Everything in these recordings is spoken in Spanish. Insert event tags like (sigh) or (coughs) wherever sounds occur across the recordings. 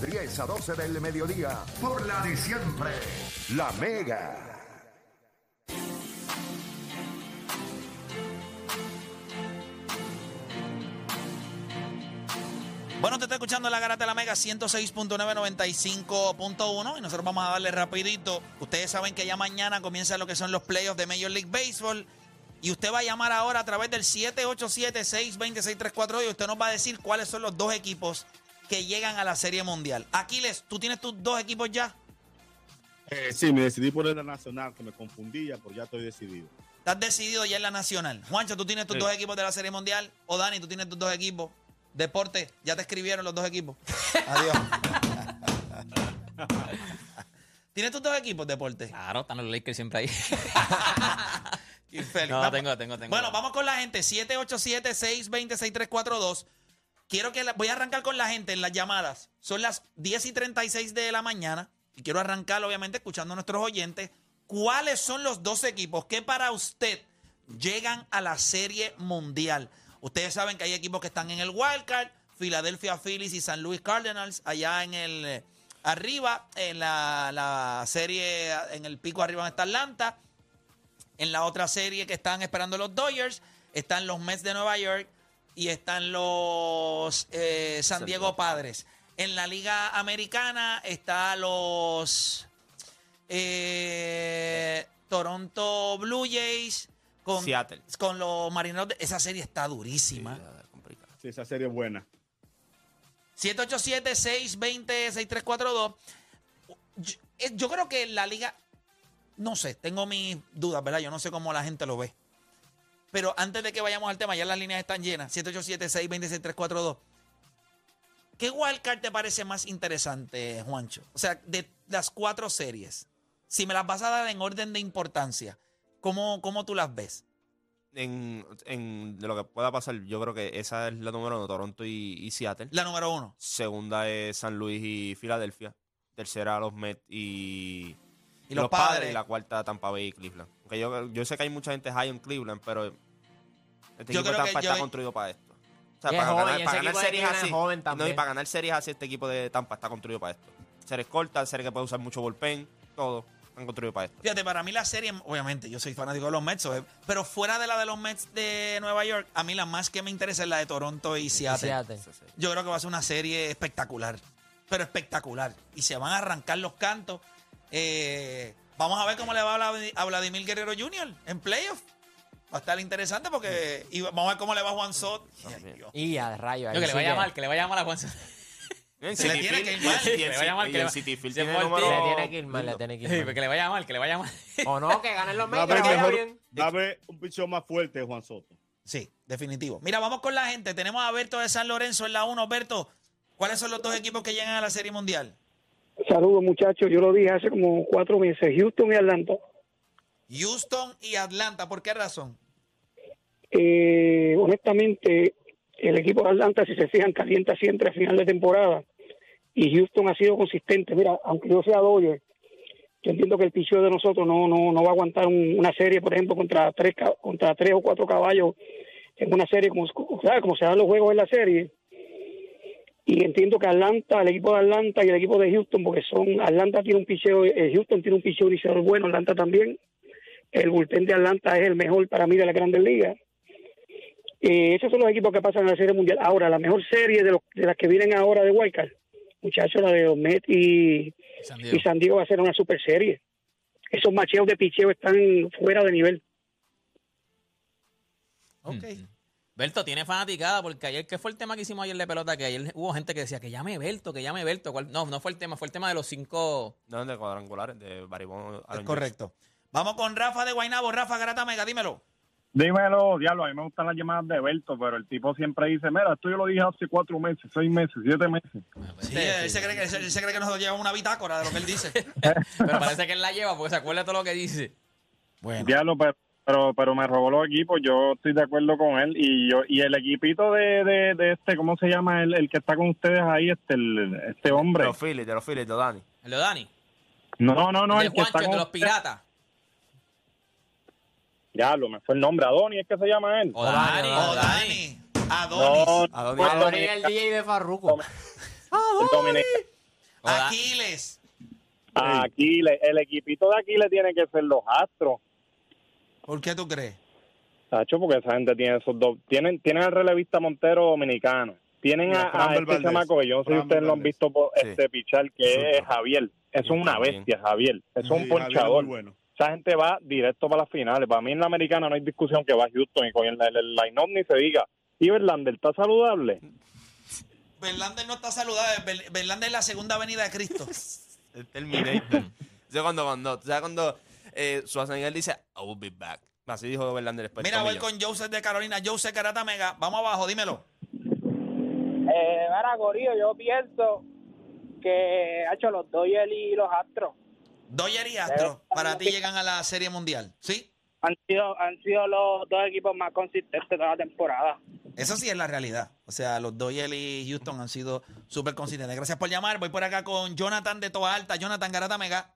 10 a 12 del mediodía, por la de siempre, La Mega. Bueno, te está escuchando la Garata de la Mega 106.995.1 y nosotros vamos a darle rapidito. Ustedes saben que ya mañana comienzan lo que son los playoffs de Major League Baseball y usted va a llamar ahora a través del 787-620-6342 y usted nos va a decir cuáles son los dos equipos que llegan a la Serie Mundial. Aquiles, ¿tú tienes tus dos equipos ya? Eh, sí, me decidí por la nacional, que me confundía, pero ya estoy decidido. ¿Estás decidido ya en la nacional? Juancho, ¿tú tienes tus Sí. dos equipos de la Serie Mundial? ¿O Dani, tú tienes tus dos equipos? Deporte, ya te escribieron los dos equipos. (laughs) Adiós. (laughs) ¿Tienes tus dos equipos, Deporte? Claro, están los Lakers siempre ahí. (laughs) Infeliz. No, tengo, tengo, tengo. Bueno, vamos con la gente. 787-620-6342. Quiero que voy a arrancar con la gente en las llamadas. Son las 10 y 36 de la mañana. Y quiero arrancar, obviamente, escuchando a nuestros oyentes. ¿Cuáles son los dos equipos que para usted llegan a la Serie Mundial? Ustedes saben que hay equipos que están en el wildcard. Philadelphia Phillies y San Luis Cardinals allá en el arriba. En la, la serie, en el pico arriba está Atlanta. En la otra serie que están esperando los Dodgers están los Mets de Nueva York y están los eh, San Diego Padres. En la Liga Americana está los eh, Toronto Blue Jays con, Seattle. con los Marineros. de- esa serie está durísima. Sí, esa serie es buena. 787-620-6342. Yo, eh, yo creo que la liga, no sé, tengo mis dudas, ¿verdad? Yo no sé cómo la gente lo ve. Pero antes de que vayamos al tema, ya las líneas están llenas. 787-620-6342. ¿Qué wildcard te parece más interesante, Juancho? O sea, de las cuatro series, si me las vas a dar en orden de importancia, ¿cómo, cómo tú las ves? En, en- de lo que pueda pasar, yo creo que esa es la número uno, Toronto y, y Seattle. La número uno. Segunda es San Luis y Filadelfia. Tercera, los Mets y, Y los padres. Y la cuarta, Tampa Bay y Cleveland. Aunque yo, yo sé que hay mucha gente high en Cleveland, pero este Yo equipo creo de que yo- está construido para esto. O sea, Y para joven, ganar, para series así. joven No, y para ganar series así, este equipo de Tampa está construido para esto. Series cortas, series que puede usar mucho bullpen, todo. Están construidos para esto. Fíjate, para mí la serie, obviamente, yo soy fanático de los Mets, eh, pero fuera de la de los Mets de Nueva York, a mí la más que me interesa es la de Toronto y Seattle. Yo creo que va a ser una serie espectacular, pero espectacular. Y se van a arrancar los cantos. Eh, vamos a ver cómo le va a Vladimir Guerrero Jr. en playoff. Va a estar interesante porque y vamos a ver cómo le va a Juan. Ay, Dios. Y a rayo. Yo que le sí vaya mal, que le vaya mal a Juan. En (laughs) Se le City tiene Field- que ir mal. (laughs) y en Que le vaya mal, y en City Field se tiene fue el número- Le tiene que ir mal, le tiene que ir mal. que le vaya mal, que le vaya mal. O no, que ganen los Va a Mets, que haber le vaya mejor, bien. va a haber un pichón más fuerte, Juan Soto. Sí, definitivo. Mira, vamos con la gente. Tenemos a Berto de San Lorenzo en la 1. Berto, ¿cuáles son los dos equipos que llegan a la Serie Mundial? Saludos muchachos, yo lo dije hace como cuatro meses, Houston y Atlanta. Houston y Atlanta. ¿Por qué razón? Eh, honestamente, el equipo de Atlanta, si se fijan, calienta siempre a final de temporada y Houston ha sido consistente. Mira, aunque yo sea Dodger, yo entiendo que el picheo de nosotros no no, no va a aguantar un- una serie, por ejemplo, contra tres contra tres o cuatro caballos en una serie, como se dan los juegos en la serie. Y entiendo que Atlanta, el equipo de Atlanta y el equipo de Houston, porque son Atlanta tiene un picheo, eh, Houston tiene un picheo iniciador bueno, Atlanta también. El bullpen de Atlanta es el mejor para mí de la Grandes Ligas. Eh, esos son los equipos que pasan a la Serie Mundial. Ahora, la mejor serie de, los, de las que vienen ahora de Wildcard, muchachos, la de los Mets y, San y San Diego va a ser una super serie. Esos macheos de picheo están fuera de nivel. Ok. Mm. Berto tiene fanaticada porque ayer, ¿qué fue el tema que hicimos ayer de pelota? Que ayer hubo gente que decía que llame Berto, que llame Berto. ¿Cuál? No, no fue el tema, fue el tema de los cinco. No, de cuadrangulares, de Baribón. Es correcto. Vamos con Rafa de Guaynabo. Rafa Garata Mega, dímelo. Dímelo, diablo, a mí me gustan las llamadas de Berto, pero el tipo siempre dice, mira, esto yo lo dije hace cuatro meses, seis meses, siete meses. Sí, él, se cree que, él se cree que nosotros llevamos una bitácora de lo que él dice. (laughs) Pero parece que él la lleva porque se acuerda de todo lo que dice. Bueno. Diablo, pero, pero, pero me robó los equipos, yo estoy de acuerdo con él. Y yo y el equipito de, de, de este, ¿cómo se llama? El, el que está con ustedes ahí, este, el- este De hombre. los Phillies, de los Phillies, de Dani. El de Dani. No, no, no, el el de que Juancho, está el de con los ustedes. Piratas. Diablo, me fue el nombre, Adoni, es que se llama él. O Dani, Oh, o Dani. Dani. Adonis. No, Adonis. no, Adoni Dominic- es el DJ de Farruko. Dominic- Hola. Aquiles. Aquiles, el equipito de Aquiles tiene que ser los Astros. ¿Por qué tú crees? Tacho, porque esa gente tiene esos dos. Tienen, tienen al relevista Montero dominicano. Tienen a, a este Valdez. chamaco que yo no sé si ustedes lo han visto por, Sí. este pichar, que es Javier. Eso es una bestia, Javier. Eso es un Sí, Javier ponchador. muy bueno. Esa gente va directo para las finales. Para mí en la americana no hay discusión que va a Houston y con el, el, el line-up ni se diga. ¿Y Verlander está saludable? Verlander no está saludable. Ver- Verlander es la segunda avenida de Cristo. (laughs) El Terminator. Yo cuando, cuando, sea, cuando eh, Schwarzenegger dice, I will be back. Así dijo Verlander después. Mira, voy con Joseph de Carolina. Joseph Carata Mega. Vamos abajo, dímelo. Eh, mira, Corillo, yo pienso que ha hecho los Dodgers y los Astros. Doyer y Astro, para ti llegan a la Serie Mundial. ¿Sí? Han sido, han sido los dos equipos más consistentes de la temporada. Eso sí es la realidad. O sea, los Dodgers y Houston han sido súper consistentes. Gracias por llamar. Voy por acá con Jonathan de Toa Alta. Jonathan Garata Mega.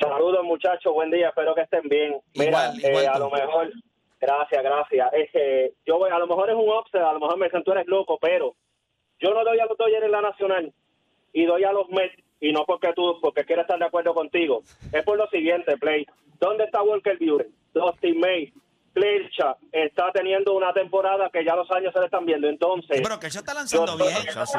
Saludos muchachos, buen día, espero que estén bien. Mira, Igual, eh, a lo mejor, gracias, gracias. Es que yo voy, a lo mejor es un upset, a lo mejor me dicen tú eres loco, pero yo no doy a los Dodgers en la nacional y doy a los Mets y no porque tú, porque quiero estar de acuerdo contigo. Es por lo siguiente, Play. ¿Dónde está Walker Buehler? Dustin May, Clearcha está teniendo una temporada que ya los años se le están viendo. Entonces, Pero que él está lanzando Yo- bien. Ya sí.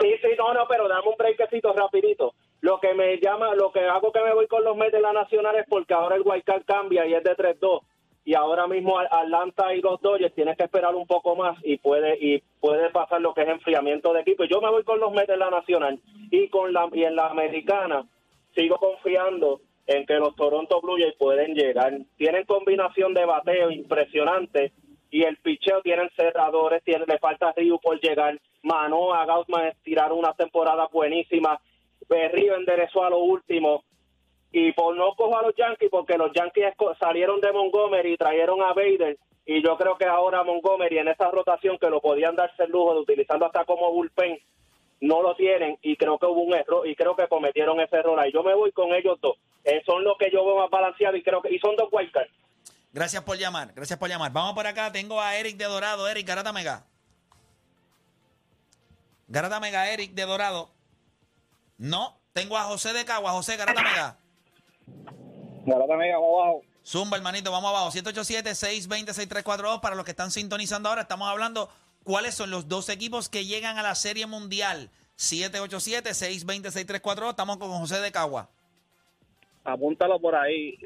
Sí, no, no, pero dame un breakcito rapidito. Lo que me llama, lo que hago que me voy con los Mets de la Nacional es porque ahora el Wild Card cambia y es de 3-2. Y ahora mismo Atlanta y los Dodgers tienes que esperar un poco más y puede y puede pasar lo que es enfriamiento de equipo. Yo me voy con los Mets de la Nacional y con la y en la Americana sigo confiando en que los Toronto Blue Jays pueden llegar. Tienen combinación de bateo impresionante y el picheo tienen cerradores, tiene, le falta Ryu por llegar. Manoa, Gaussman tiraron una temporada buenísima. Berrío enderezó a lo último. Y por no cojo a los Yankees, porque los Yankees salieron de Montgomery y trajeron a Bader. Y yo creo que ahora Montgomery en esa rotación que lo podían darse el lujo de utilizarlo hasta como bullpen, no lo tienen y creo que hubo un error y creo que cometieron ese error ahí. Yo me voy con ellos dos. Eh, son los que yo veo más balanceados y creo que y son dos wildcards. Gracias por llamar. Gracias por llamar. Vamos por acá. Tengo a Eric de Dorado. Eric. Garata Mega, Eric de Dorado. No. Tengo a José de Cagua. José, Garata Mega. Garata Mega, vamos abajo. Zumba, hermanito, vamos abajo. 787-620-6342. Para los que están sintonizando ahora, estamos hablando cuáles son los dos equipos que llegan a la Serie Mundial. 787-620-6342. Estamos con José de Cagua. Apúntalo por ahí.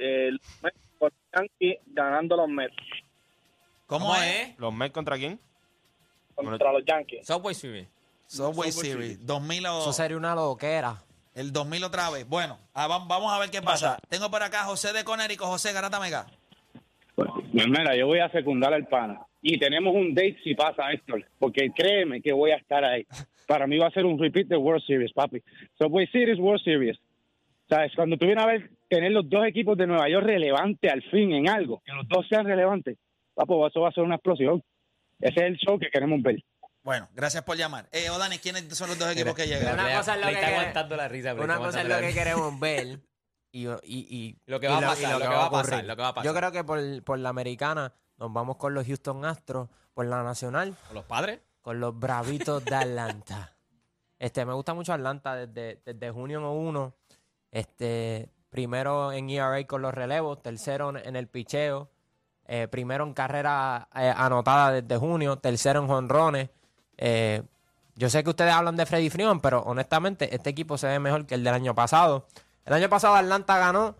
Los Yankees ganando los Mets ¿Cómo, ¿Cómo es? es? ¿Los Mets contra quién? contra los Yankees. Subway Series. Subway Series. 2000 o- Eso sería una loquera. El 2000 otra vez. Bueno, ah, vam- vamos a ver qué pasa. Tengo por acá a José de Conérico. José Garata Mega. Pues mira, yo voy a secundar al pana. Y tenemos un date si pasa esto, porque créeme que voy a estar ahí. Para mí va a ser un repeat de World Series, papi. Subway Series, World Series. ¿Sabes? Cuando tú vienes a ver, tener los dos equipos de Nueva York relevantes al fin en algo, que los dos sean relevantes, papi, eso va a ser una explosión. Ese es el show que queremos ver. Bueno, gracias por llamar. Eh, Odani, ¿quiénes son los dos equipos que llegan? Una cosa es lo Play que está quere- aguantando la risa. Una está cosa es lo que la queremos ver y, y, y- Lo que y va a y pasar, lo que va a pasar, ocurrir. lo que va a pasar. Yo creo que por, por la americana nos vamos con los Houston Astros, por la nacional ¿Con los padres? con los Bravitos de Atlanta. (laughs) Este, me gusta mucho Atlanta desde, desde junio 1. Este, primero en ERA con los relevos, tercero en- en el picheo, eh, primero en carrera eh, anotada desde junio, tercero en jonrones. Eh, yo sé que ustedes hablan de Freddy Freeman, pero honestamente este equipo se ve mejor que el del año pasado. El año pasado Atlanta ganó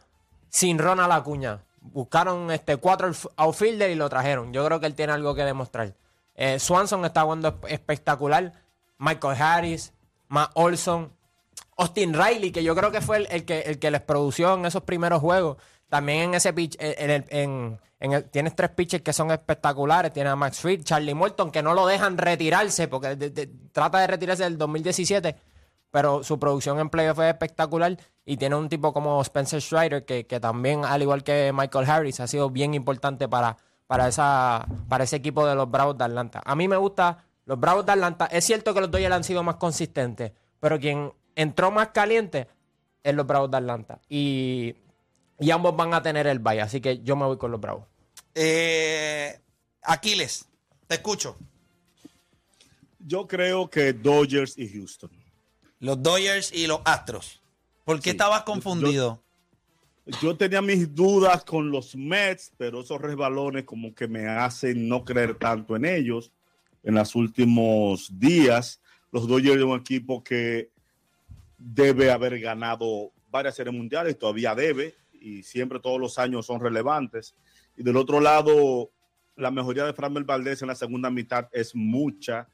sin Ronald Acuña. Buscaron este cuatro outf- outfielder y lo trajeron. Yo creo que él tiene algo que demostrar. Eh, Swanson está jugando esp- espectacular. Michael Harris, Matt Olson, Austin Riley, que yo creo que fue el, el que, el que les produció en esos primeros juegos. También en ese pitch, eh, en el- en- el- tienes tres pitchers que son espectaculares. Tienes a Max Fried, Charlie Morton, que no lo dejan retirarse, porque de- trata de retirarse del 2017, pero su producción en playoff es espectacular. Y tiene un tipo como Spencer Strider, que, que también, al igual que Michael Harris, ha sido bien importante para, para, esa, para ese equipo de los Bravos de Atlanta. A mí me gusta los Bravos de Atlanta. Es cierto que los Dodgers han sido más consistentes, pero quien entró más caliente es los Bravos de Atlanta. Y, y ambos van a tener el bye, así que yo me voy con los Bravos. Eh, Aquiles, te escucho. Yo creo que Dodgers y Houston. Los Dodgers y los Astros. ¿Por qué Sí. estabas Yo- confundido? Yo tenía mis dudas con los Mets, pero esos resbalones como que me hacen no creer tanto en ellos en los últimos días. Los Dodgers es un equipo que debe haber ganado varias series mundiales, todavía debe, y siempre todos los años son relevantes. Y del otro lado, la mejoría de Framber Valdez en la segunda mitad es mucha.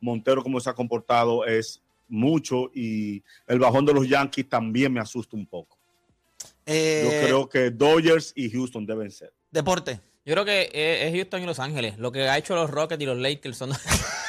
Montero, como se ha comportado, es mucho. Y el bajón de los Yankees también me asusta un poco. Eh, Yo creo que Dodgers y Houston deben ser. Deporte. Yo creo que es, es Houston y Los Ángeles. Lo que ha hecho los Rockets y los Lakers son. (laughs)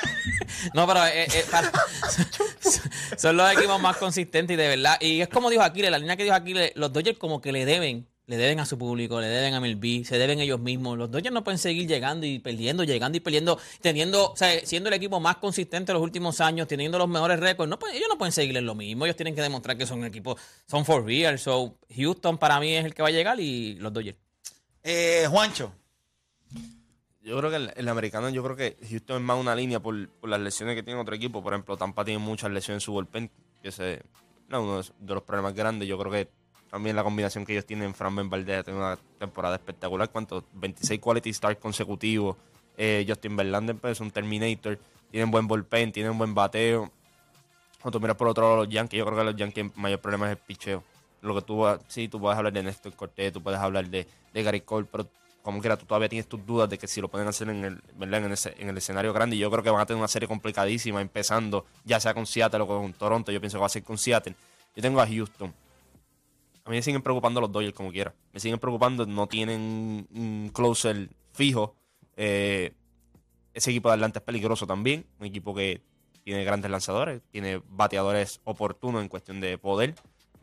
no, pero eh, eh, (laughs) son los equipos más consistentes y de verdad. Y es como dijo Aquiles, la línea que dijo Aquiles, los Dodgers como que le deben, le deben a su público, le deben a MLB, se deben ellos mismos. Los Dodgers no pueden seguir llegando y perdiendo, llegando y perdiendo, teniendo, o sea, siendo el equipo más consistente los últimos años, teniendo los mejores récords. No ellos no pueden seguir en lo mismo. Ellos tienen que demostrar que son un equipo, son for real. So, Houston para mí es el que va a llegar y los Dodgers. Eh, Juancho. Yo creo que el, el americano, yo creo que Houston es más una línea por, por las lesiones que tiene otro equipo. Por ejemplo, Tampa tiene muchas lesiones en su bullpen, que es uno de, los problemas grandes. Yo creo que también la combinación que ellos tienen, Fran Ben Valdez, tiene una temporada espectacular. ¿Cuántos? 26 quality stars consecutivos. Eh, Justin Verlander pues, es un Terminator. Tienen buen bullpen, tienen buen bateo. Cuando miras por otro lado los Yankees, yo creo que los Yankees el mayor problema es el picheo. Lo que tú vas- sí, tú puedes hablar de Néstor Cortés, tú puedes hablar de, de Gary Cole, pero como quiera, tú todavía tienes tus dudas de que si lo pueden hacer en el, en el escenario grande. Y yo creo que van a tener una serie complicadísima, empezando ya sea con Seattle o con Toronto. Yo pienso que va a ser con Seattle. Yo tengo a Houston. A mí me siguen preocupando los Dodgers como quiera. Me siguen preocupando, no tienen un closer fijo. Eh, ese equipo de Atlanta es peligroso también. Un equipo que tiene grandes lanzadores, tiene bateadores oportunos en cuestión de poder.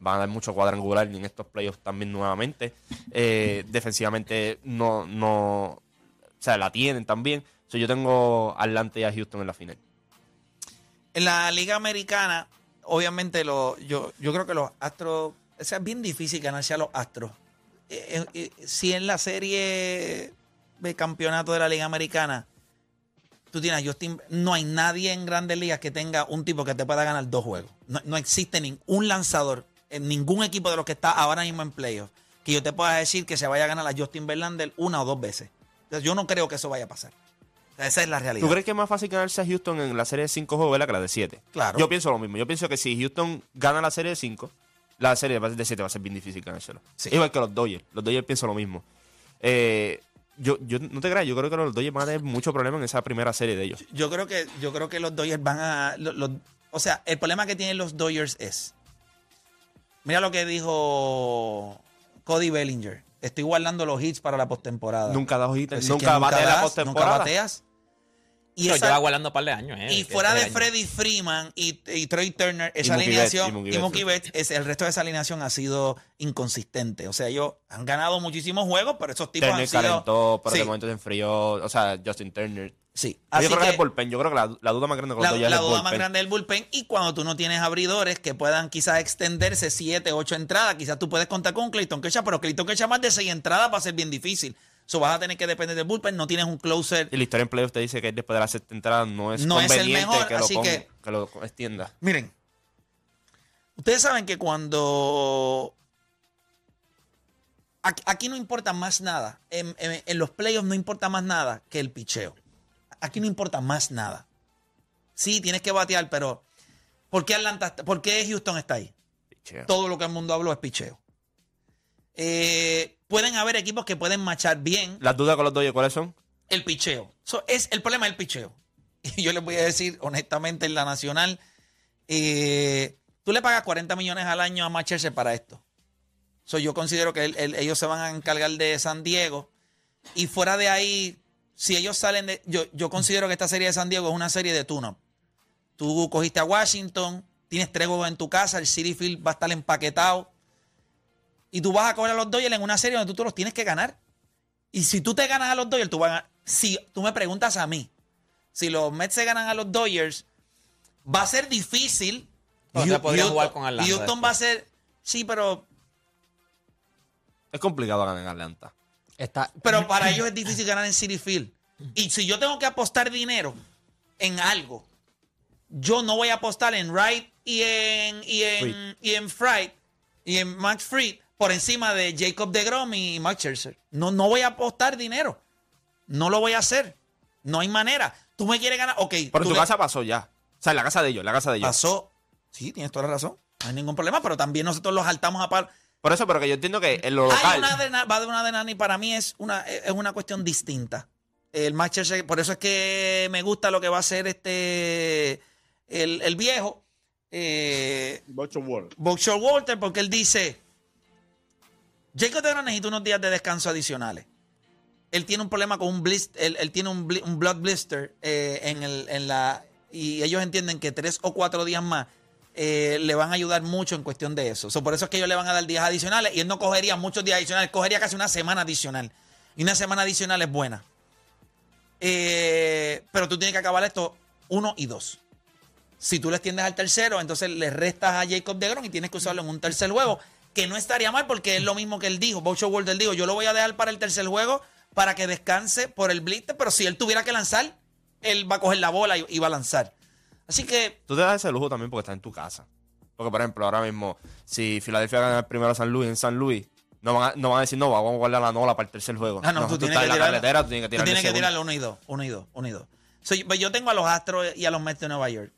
Van a dar mucho cuadrangular en estos playoffs también nuevamente. Eh, defensivamente no, no, o sea, la tienen también. So, yo tengo a Atlanta y a Houston en la final. En la Liga Americana, obviamente, lo, yo, yo creo que los Astros. O sea, es bien difícil ganarse a los Astros. Eh, eh, si en la serie de campeonato de la Liga Americana, tú tienes a Justin. No hay nadie en grandes ligas que tenga un tipo que te pueda ganar dos juegos. No, no existe ningún lanzador en ningún equipo de los que está ahora mismo en playoffs que yo te pueda decir que se vaya a ganar a Justin Verlander una o dos veces. Entonces, yo no creo que eso vaya a pasar. Esa es la realidad. ¿Tú crees que es más fácil ganarse a Houston en la serie de 5 juegos ¿verdad? que la de 7? Claro. Yo pienso lo mismo. Yo pienso que si Houston gana la serie de 5, la serie de 7 va a ser bien difícil ganárselo. Sí. Igual que los Dodgers. Los Dodgers pienso lo mismo. Eh, yo, yo no te creas, yo creo que los Dodgers van a tener mucho problema en esa primera serie de ellos. Yo creo que, yo creo que los Dodgers van a. o sea, el problema que tienen los Dodgers es. Mira lo que dijo Cody Bellinger. Estoy guardando los hits para la postemporada. Nunca das hits, nunca que bateas la das, Nunca postemporada. bateas. Y, Pero esa- lleva guardando un par de años, ¿eh? y fuera de. Freddy Freeman y, y Troy Turner, esa Mookie alineación, y Mookie y Betts. Mookie Betts, es, el resto de esa alineación ha sido inconsistente. O sea, ellos han ganado muchísimos juegos, pero esos tipos Turner han sido. calentó, pero Sí. de momento se enfrió. O sea, Justin Turner. Sí. yo Así creo que, que- es el bullpen. Yo creo que la, la duda más grande con los la, Dodgers la es el duda más grande del bullpen y cuando tú no tienes abridores que puedan quizás extenderse 7, 8 entradas, quizás tú puedes contar con Clayton Kershaw, pero Clayton Kershaw más de 6 entradas va a ser bien difícil. Eso vas a tener que depender del bullpen, no tienes un closer. Y la historia en playoffs te dice que después de la sexta entrada no es No es el conveniente mejor, que, lo así pon- que- que lo extienda. Miren, ustedes saben que cuando aquí, aquí no importa más nada, en, en- en los playoffs no importa más nada que el picheo. Aquí no importa más nada. Sí, tienes que batear, pero ¿por qué Atlanta, por qué Houston está ahí? Picheo. todo lo que el mundo habló es picheo. Eh, pueden haber equipos que pueden machar bien Las dudas con los Dodgers, ¿cuáles son? el picheo. So, es, el problema es el picheo. (laughs) Y yo les voy a decir honestamente en la nacional, eh, tú le pagas 40 millones al año a Matt Scherzer para esto. So, yo considero que ellos se van a encargar de San Diego. Y fuera de ahí, si ellos salen de... Yo, yo considero que esta serie de San Diego es una serie de tune-up. Tú cogiste a Washington, tienes tres juegos en tu casa, el City Field va a estar empaquetado. Y tú vas a coger a los Dodgers en una serie donde tú te los tienes que ganar. Y si tú te ganas a los Dodgers, tú vas a ganar. Si tú me preguntas a mí, si los Mets se ganan a los Dodgers, va a ser difícil. Pero te podrías jugar con Atlanta Houston después. va a ser. Sí, pero, Es complicado ganar en Atlanta. Está, pero para ellos es difícil ganar en City Field. Y si yo tengo que apostar dinero en algo, yo no voy a apostar en Wright y en, y en, y en Fried y en Max Fried por encima de Jacob DeGrom y Max Scherzer. No, no voy a apostar dinero. No lo voy a hacer. No hay manera. Tú me quieres ganar. Ok. Pero en tu le- casa pasó ya. O sea, en la casa de ellos, la casa de ellos. pasó. Sí, tienes toda la razón. No hay ningún problema, pero también nosotros los saltamos a par. Por eso, pero que yo entiendo que en lo Hay una va de una de Nani para mí es una, es una cuestión distinta. El Max Scherzer, por eso es que me gusta lo que va a hacer este el, el viejo eh, Bocho World. Buckshot Walter, porque él dice Jacob DeGrom necesita unos días de descanso adicionales. Él tiene un problema con un blister, él, tiene un, un blood blister eh, en, el, en la y ellos entienden que tres o cuatro días más eh, le van a ayudar mucho en cuestión de eso. So, por eso es que ellos le van a dar días adicionales y él no cogería muchos días adicionales, cogería casi una semana adicional. Y una semana adicional es buena. Eh, pero tú tienes que acabar esto uno y dos. Si tú le extiendes al tercero, entonces le restas a Jacob DeGrom y tienes que usarlo en un tercer juego, que no estaría mal porque es lo mismo que él dijo. Boucher World él dijo, yo lo voy a dejar para el tercer juego para que descanse por el blister, pero si él tuviera que lanzar, él va a coger la bola y, y va a lanzar. Así que Tú te das ese lujo también porque estás en tu casa. Porque, por ejemplo, ahora mismo, si Filadelfia gana el primero a San Luis en San Luis, no van a, no van a decir, no, vamos a guardar la nola para el tercer juego. Ah, no, tú, tienes estás que en la tirarlo. carretera, tú tienes que Tú tirar tienes que tirarlo uno y dos, uno y dos, uno y dos. So, yo- pues yo tengo a los Astros y a los Mets de Nueva York.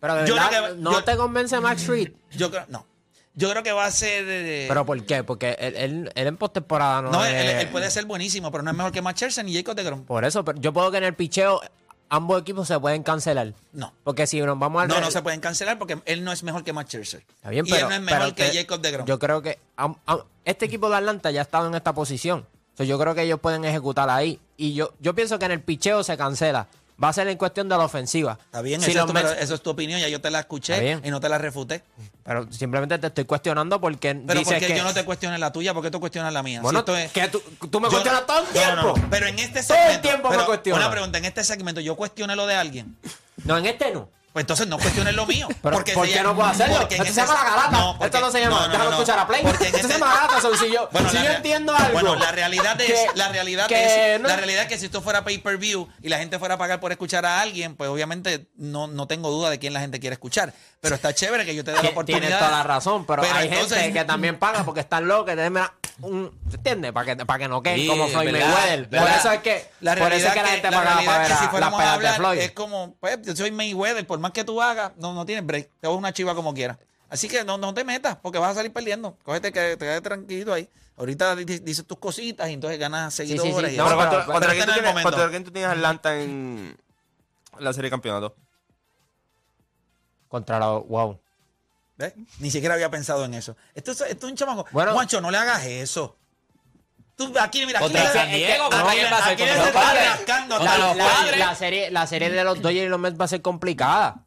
Pero de Yo que- no yo- te convence Max Fried. Yo creo, no. Yo creo que va a ser. eh, ¿Pero por qué? Porque él, él, él en postemporada no, no, es- él, él puede ser buenísimo, pero no es mejor que Matt Scherzer ni Jacob DeGrom. Por eso, pero yo puedo que en el picheo ambos equipos se pueden cancelar. No. Porque si nos vamos al... No, no se pueden cancelar porque él no es mejor que Matt Scherzer. Está bien, y pero, él no es mejor que te- Jacob DeGrom. Yo creo que am- am- este equipo de Atlanta ya ha estado en esta posición. O sea, yo creo que ellos pueden ejecutar ahí. Y yo, yo pienso que en el picheo se cancela. Va a ser en cuestión de la ofensiva. Está bien, Si eso, es tu, eso es tu opinión, ya yo te la escuché y no te la refuté. Pero simplemente te estoy cuestionando porque Pero dices porque que... yo no te cuestioné la tuya, porque tú cuestionas la mía. Bueno, Si esto es- que tú, tú me yo- cuestionas todo el tiempo. no, no, Pero en este Todo el segmento. tiempo me cuestionas. Una pregunta, en este segmento, ¿yo cuestioné lo de alguien? No, en este no. Pues entonces no cuestiones lo mío. (laughs) Pero, porque ¿por qué llama- no puedo hacerlo? Esto se llama la garata. No, porque- Esto no se llama. no, no, Déjame escuchar a Play. Porque Esto se llama garata. so, si yo, (laughs) Bueno, si la yo rea- entiendo algo. Bueno, la realidad es, que- la realidad que es, la realidad es que si esto fuera pay-per-view y la gente fuera a pagar por escuchar a alguien, pues obviamente no, no tengo duda de quién la gente quiere escuchar. Pero está chévere que yo te dé la oportunidad. Tienes toda la razón, pero, hay entonces- gente que también paga porque están locos, mira, un, ¿entiendes? Para que, para que no queden Sí, como Floyd verdad, Mayweather. Por eso es que, La por eso es que la gente la pagaba realidad para es ver que si las fuéramos a peleas de Floyd. es como, pues, yo soy Mayweather, por más que tú hagas, no, no tienes break, te hago una chiva como quieras. Así que no, no te metas, porque vas a salir perdiendo. Cógete que te quedes tranquilo ahí. Ahorita di- di- dices tus cositas y entonces ganas sí, sí. seguidores. y No. Pero, ¿contra, pero- contra pero quién este tú tienes, tú tienes Atlanta en la serie de campeonato? Contra los. Wow. ¿Ves? Ni siquiera había pensado en eso. Esto es, esto es un chamaco. Bueno. Juancho, no le hagas eso. Tú, aquí, mira, aquí le- San Diego, aquí- ¿cómo aquí- que va a ser? aquí Contra le los está padres. rascando Contra hasta La, los los la- padres. la serie, la serie de los Dodgers y los Mets va a ser complicada.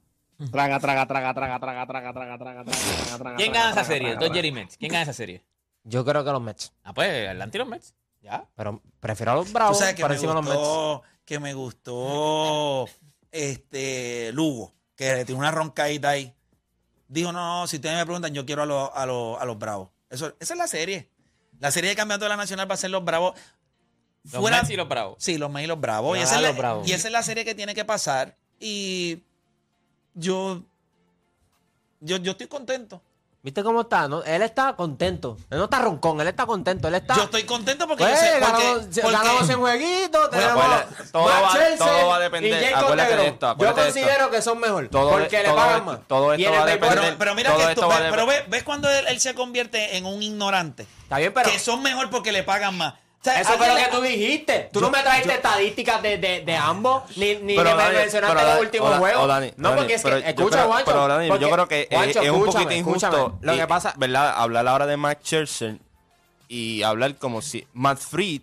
Traga, traga, traga, traga, traga, traga, traga, traga, traga, traga, traga. ¿Quién gana esa serie? Dodgers y Mets. ¿Quién gana esa serie? Yo creo que los Mets. Ah, pues Atlanta y los Mets. Ya. Pero prefiero a los Bravos por me encima de los Mets. gustó, que me gustó este Lugo, que tiene una roncadita ahí. Dijo, no, no, si ustedes me preguntan, yo quiero a los, a los, a los Bravos. Eso, esa es la serie. La serie de campeonato de la Nacional va a ser los Bravos. Los Fuera- Mets y los Bravos. Sí, los Mets y los Bravos. Y esa, es la, Bravos. y esa es la serie que tiene que pasar. Y yo, yo, yo estoy contento. ¿Viste cómo está? No, él está contento. Él no está roncón, él está contento. Él está. Yo estoy contento porque Pues, yo sé porque, ganamos, porque- ganamos en jueguito. Tenemos acuérdate, todo Max va- Scherzer todo va a depender. Acuérdate de esto, acuérdate Yo de esto. considero que son mejor. Todo- porque le todo pagan más. todo esto va a depender- pero, pero mira todo que esto ve- pero ves, ves cuando él, él se convierte en un ignorante. Está bien, pero. que son mejor porque le pagan más. Sea, Eso fue lo que tú dijiste. Tú Yo- no me trajiste yo- estadísticas de, de, de ambos, ni, ni Pero me mencionaste los últimos juegos. o Dani, no, porque es que, escucha, Juancho. pero Dani, yo creo que es- Juancho, es, un poquito injusto. Lo que pasa. ¿Verdad? Hablar ahora de Matt Scherzer y hablar como si Matt Fried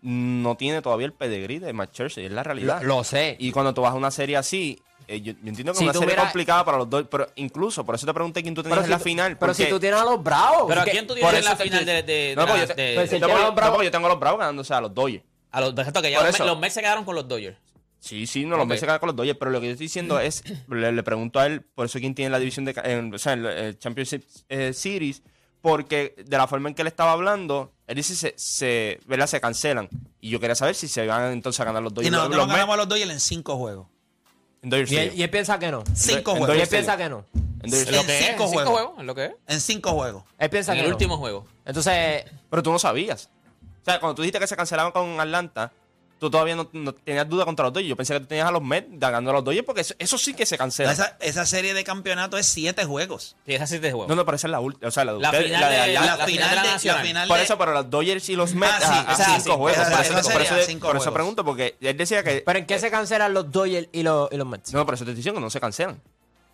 no tiene todavía el pedigrí de Matt Scherzer, es la realidad. Lo, lo sé. Y cuando tú vas a una serie así, eh, yo, yo entiendo que Si es una serie complicada para los dos, pero incluso, por eso te pregunté quién tú tenías pero en si la tú- final. Pero si tú tienes a los Bravos. Pero ¿a quién tú tienes en la final de, de, No, yo, Pues si tengo- a los no, Bravos- porque yo tengo a los Bravos ganándose a los Dodgers. a los, de esto que ya los, los Mets se quedaron con los Dodgers. Sí, sí, no, los. Mets se quedan con los Dodgers, pero lo que yo estoy diciendo es, (clears throat) le, le pregunto a él, por eso quién tiene la división de, en, o sea, en el Championship eh, Series, porque de la forma en que él estaba hablando, él dice se, se, ¿verdad? se cancelan. Y yo quería saber si se van entonces a ganar los Y Dodgers. nosotros los nos ganamos a los Dodgers en cinco juegos. Y él, piensa que no. Cinco juegos. Y él piensa que no. En lo cinco en cinco juegos. ¿En lo que es? En cinco juegos. Él piensa en que el último juego. Entonces. Pero tú no sabías. O sea, cuando tú dijiste que se cancelaban con Atlanta, tú todavía no, no, tenías duda contra los Dodgers. Yo pensé que tú tenías a los Mets ganando a los Dodgers porque eso, eso sí que se cancela. Esa, esa, serie de campeonato es siete juegos. Sí, esas siete juegos. No, no, pero esa es la última. O sea, la, la, final la, de, la, la, final de la nacional. Final Por eso, pero los Dodgers y los ah, Mets ah, a, ah, cinco juegos. Por eso pregunto, porque él decía que. ¿Pero en qué eh, se cancelan los Dodgers y los, y los Mets? No, pero eso te estoy diciendo que no se cancelan.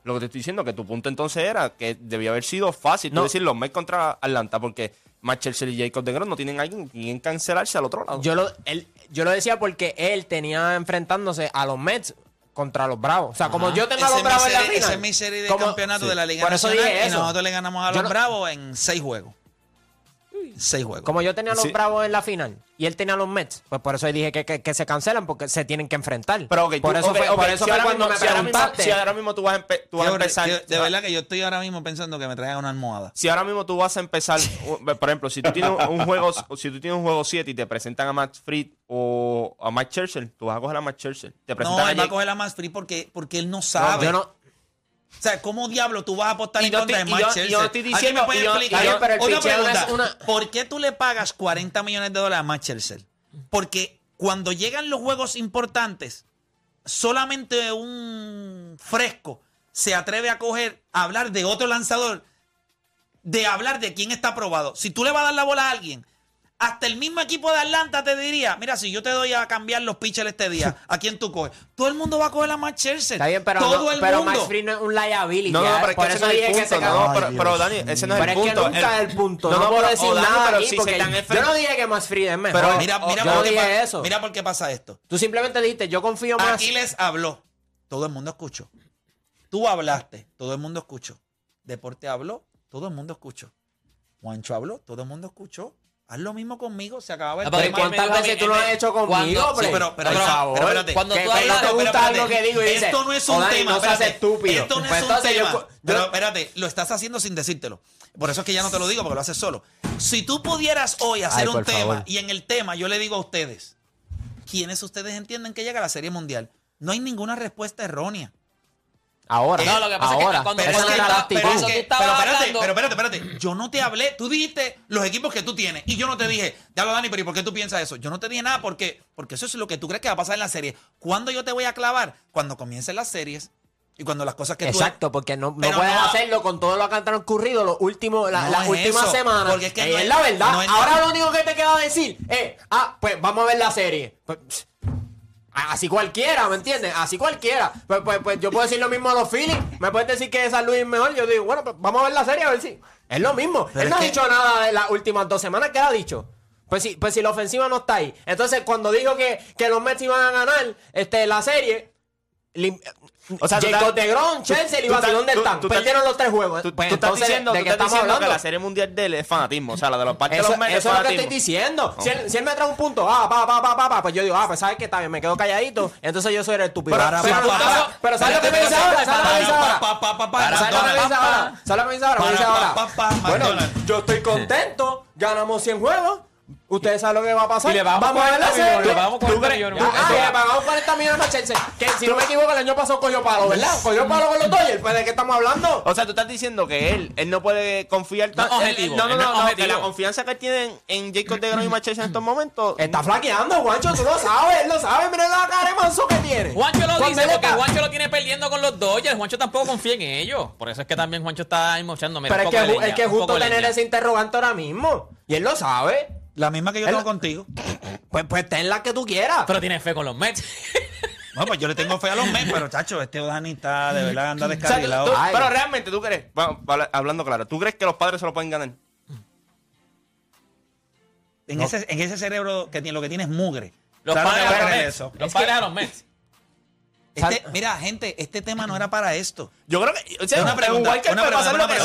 Lo que te estoy diciendo que tu punto entonces era que debía haber sido fácil. No. Tú decir los Mets contra Atlanta, porque más Churchill y Jacob de Gros no tienen a alguien quien cancelarse al otro lado. Yo lo, él, yo lo decía porque él tenía enfrentándose a los Mets contra los Bravos. O sea, Ajá. como yo tengo a los Bravos serie, en la final. Esa es mi serie de como, campeonato sí. de la Liga Por eso dije eso. y nosotros le ganamos a los no, Bravos en seis juegos. Seis juegos. Como yo tenía a los. Bravos en la final y él tenía a los Mets, pues por eso dije que, que, se cancelan porque se tienen que enfrentar. Pero okay, por, tú, eso okay, por eso si cuando mismo, me preguntaste. si ahora mismo tú vas, a empezar. De verdad que yo estoy ahora mismo pensando que me traigan una almohada. Si ahora mismo tú vas a empezar, por ejemplo, si tú tienes un juego, si tú tienes un juego 7 y te presentan a Max Fried o a Mike Churchill, tú vas a coger a Mike Churchill. Te presentan no, él va a coger a Max Fried porque, porque él no sabe. No, no, o sea, ¿cómo diablo tú vas a apostar y en contra te, de Mark yo, Chelsea? Yo estoy diciendo, me puede yo, explicar? Yo, pero Otra pregunta, ¿por qué tú le pagas 40 millones de dólares a Mark Chelsea? Porque cuando llegan los juegos importantes, solamente un fresco se atreve a coger, a hablar de otro lanzador, de hablar de quién está aprobado. Si tú le vas a dar la bola a alguien hasta el mismo equipo de Atlanta te diría, mira, si yo te doy a cambiar los pitchers este día, (laughs) ¿a quién tú coges? Todo el mundo va a coger a Max Scherzer. Está bien, pero, Todo no, el mundo. Max no es un liability. No, no, pero es que ese no es el punto. No, pero, Dani, ese no es el punto. Pero es que el, punto. No, no puedo decir nada pero aquí yo no dije que Max Fried es mejor. Mira, mira por qué pasa esto. Tú simplemente dijiste, yo confío más. Aquí les habló. Todo el mundo escuchó. Tú hablaste. Todo el mundo escuchó. Deporte habló. Todo el mundo escuchó. Juancho habló. Todo el mundo escuchó. Haz lo mismo conmigo, se acababa el ah, tema. ¿Cuántas veces tú lo has hecho conmigo, hombre? pero, pero, espérate. Cuando tú hablas lo que digo y dices, esto no es un tema, no seas estúpido. Esto no es pues un tema. Pero espérate, lo estás haciendo sin decírtelo. Por eso es que ya no te lo digo, porque lo haces solo. Si tú pudieras hoy hacer un tema y en el tema yo le digo a ustedes, ¿quiénes ustedes entienden que llega a la Serie Mundial? No hay ninguna respuesta errónea. Ahora. No, lo que pasa ahora. es que cuando pero, cuando era la actitud. Pero, que, pero, espérate, pero espérate, espérate. Yo no te hablé. Tú dijiste los equipos que tú tienes. Y yo no te dije, te hablo Dani, pero ¿y por qué tú piensas eso? Yo no te dije nada porque, porque eso es lo que tú crees que va a pasar en la serie. ¿Cuándo yo te voy a clavar? Cuando comiencen las series. Y cuando las cosas que Exacto, tú... Porque no, no puedes hacerlo con todo lo que han transcurrido los últimos, las últimas semanas. Porque es, eh, la verdad. Ahora lo único que te queda decir es, ah, pues vamos a ver la serie. Pues, Así cualquiera, ¿me entiendes? Así cualquiera. Pues, pues, pues yo puedo decir lo mismo a los Phillies. Me puedes decir que San Luis es mejor. Yo digo, bueno, pues vamos a ver la serie a ver si. Es lo mismo. Él no ha dicho nada de las últimas dos semanas. ¿Qué ha dicho? Pues si, pues si la ofensiva no está ahí. Entonces, cuando dijo que, que los Mets iban a ganar este, la serie. O sea, Jacob de Grom, Chelsea y Barcelona del TAN. Perdieron los tres juegos. Tú, pues, tú entonces, estás diciendo, ¿de qué estamos hablando? Que la serie mundial de él es fanatismo. O sea, la de los partidos eso, de los. Eso es fanatismo. lo que estoy diciendo. Okay. Si, él, si, él, me trae un punto, ah, pa, pa, pa, pa, pa, pues yo digo, ah, pues sabes que está bien, me quedo calladito. (laughs) Entonces yo soy el estúpido. Pero, pero, pero, pero ¿sabes lo que me dice ahora? ¿Sabes lo que me dice ahora? ¿Sabes lo que me dice ahora? ¿Sabes lo que me dice ahora? Bueno, yo estoy contento, ganamos 100 juegos. Ustedes saben lo que va a pasar. Y le vamos 40 a hacer. millones. Le 40 millones. Ah, a Chelsea. Que si no me equivoco, el año pasado cogió palo, ¿verdad? Cogió palo con los Dodgers. ¿Pues de qué estamos hablando? O sea, tú estás diciendo que él, él no puede confiar tanto. No, objetivo. No, no, no. no, que la confianza que tienen en Jacob de Grom y Machel en estos momentos. Está flaqueando, Juancho. Tú lo sabes, él lo sabe. Mira la cara de manso que tiene. Juancho lo dice porque? Juancho lo tiene perdiendo con los Dodgers. Juancho tampoco confía en ellos. Por eso es que también Juancho está ahí mochando. Pero es que, es que justo tener ese interrogante ahora mismo. Y él lo sabe. La misma que yo tengo contigo. (coughs) Pues, pues ten la que tú quieras. Pero tienes fe con los Mets. (laughs) No, pues yo le tengo fe a los Mets, pero chacho, este Dani está de verdad anda descarrilado. Pero realmente, ¿tú crees? Hablando claro, ¿tú crees que los padres se lo pueden ganar? En, ese, en ese cerebro que tiene, lo que tiene es mugre. Los padres, a los, padres a los Mets. Este, mira, gente, este tema no era para esto. Yo creo que. O sea, una pregunta. Un una puede pasar lo que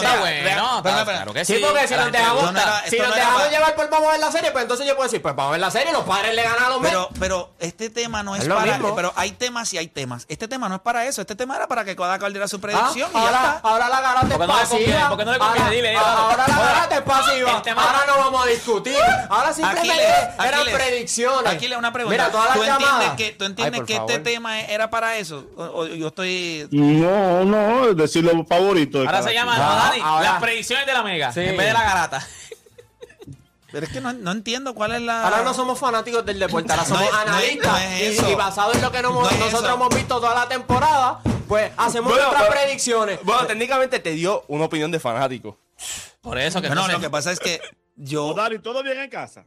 claro que sí. Porque si nos dejamos, no era, si nos dejamos llevar por vamos a ver la serie, pues entonces yo puedo decir, pues vamos a ver la serie, los padres le ganan a los Pero, pero este tema no es, para. Mismo. Pero hay temas y hay temas. Este tema no es para eso. Este tema era para que cada cual diera su predicción. Ah, ahora, ahora la garante es pasiva. Porque no le conviene, dile. Ahora la garante es pasiva. Ahora no vamos a discutir. Ahora simplemente eran predicciones. Aquí le una pregunta. Mira, todas las llamadas. Tú entiendes que este tema era para eso eso? O, o, yo estoy. No, no, es decirlo favorito. Ahora se llama ah, Dani, las predicciones de la mega, sí. en vez de la garata. (laughs) Pero es que no, entiendo cuál es la. Ahora no somos fanáticos del deporte, ahora (laughs) somos analistas. Y, y, basado en lo que nosotros hemos visto toda la temporada, pues hacemos bueno, nuestras predicciones. Bueno, técnicamente te dio una opinión de fanático. Por eso que no. Entonces, lo que pasa es que yo. Dani, ¿todo bien en casa?